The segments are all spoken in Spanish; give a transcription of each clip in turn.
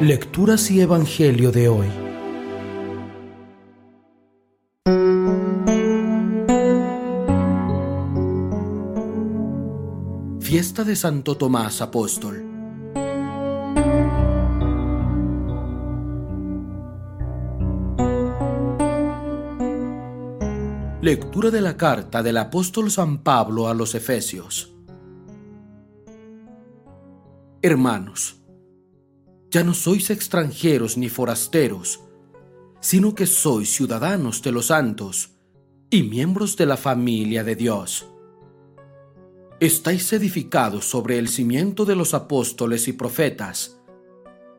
Lecturas y Evangelio de hoy. Fiesta de Santo Tomás Apóstol. Lectura de la carta del apóstol San Pablo a los Efesios. Hermanos, ya no sois extranjeros ni forasteros, sino que sois ciudadanos de los santos y miembros de la familia de Dios. Estáis edificados sobre el cimiento de los apóstoles y profetas,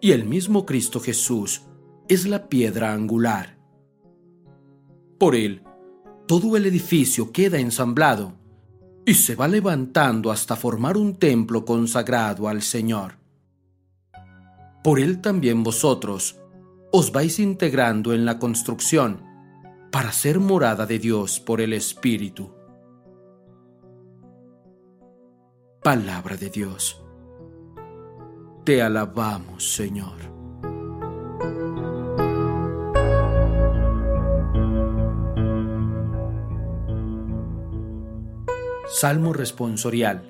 y el mismo Cristo Jesús es la piedra angular. Por él, todo el edificio queda ensamblado y se va levantando hasta formar un templo consagrado al Señor. Por él también vosotros os vais integrando en la construcción para ser morada de Dios por el Espíritu. Palabra de Dios. Te alabamos, Señor. Salmo responsorial.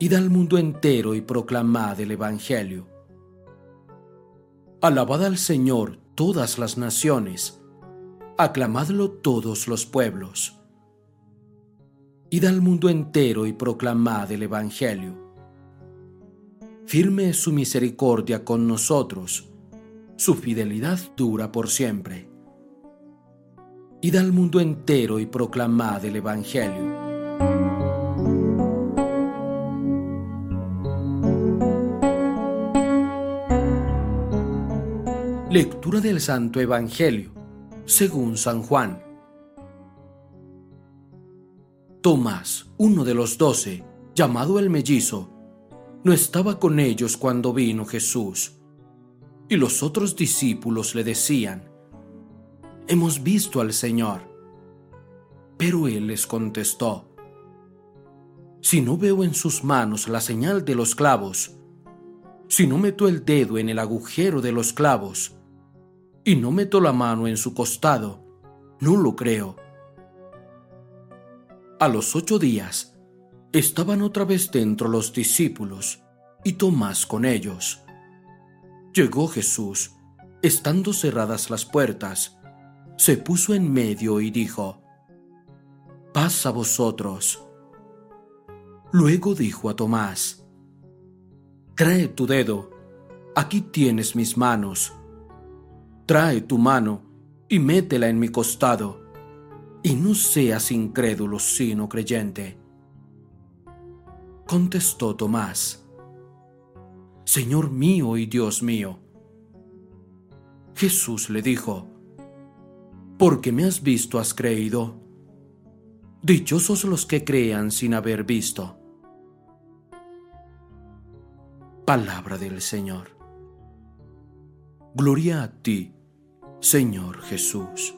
Id al mundo entero y proclamad el Evangelio. Alabad al Señor todas las naciones, aclamadlo todos los pueblos. Id al mundo entero y proclamad el Evangelio. Firme su misericordia con nosotros, su fidelidad dura por siempre. Id al mundo entero y proclamad el Evangelio. Lectura del Santo Evangelio, según San Juan. Tomás, uno de los doce, llamado el mellizo, no estaba con ellos cuando vino Jesús. Y los otros discípulos le decían, Hemos visto al Señor. Pero él les contestó, Si no veo en sus manos la señal de los clavos, si no meto el dedo en el agujero de los clavos, y no meto la mano en su costado, no lo creo. A los ocho días estaban otra vez dentro los discípulos y Tomás con ellos. Llegó Jesús, estando cerradas las puertas, se puso en medio y dijo, Paz a vosotros. Luego dijo a Tomás, Trae tu dedo, aquí tienes mis manos trae tu mano y métela en mi costado, y no seas incrédulo sino creyente. Contestó Tomás, Señor mío y Dios mío. Jesús le dijo, Porque me has visto has creído. Dichosos los que crean sin haber visto. Palabra del Señor. Gloria a ti, Señor Jesús.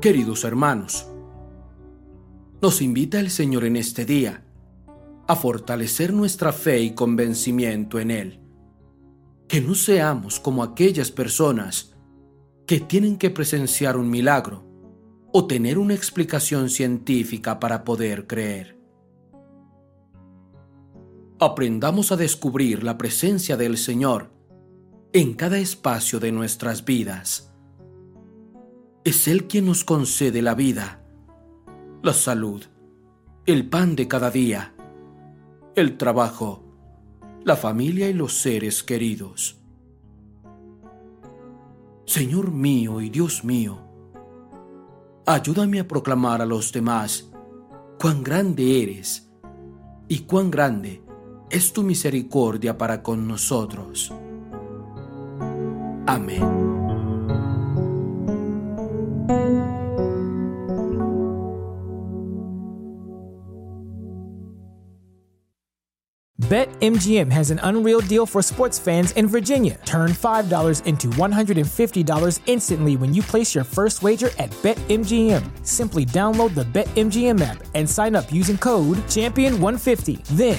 Queridos hermanos, nos invita el Señor en este día a fortalecer nuestra fe y convencimiento en Él. Que no seamos como aquellas personas que tienen que presenciar un milagro o tener una explicación científica para poder creer. Aprendamos a descubrir la presencia del Señor en cada espacio de nuestras vidas. Es Él quien nos concede la vida, la salud, el pan de cada día, el trabajo, la familia y los seres queridos. Señor mío y Dios mío, ayúdame a proclamar a los demás cuán grande eres y cuán grande es tu misericordia para con nosotros. Amén. BetMGM has an unreal deal for sports fans in Virginia. Turn $5 into $150 instantly when you place your first wager at BetMGM. Simply download the BetMGM app and sign up using code Champion150. Then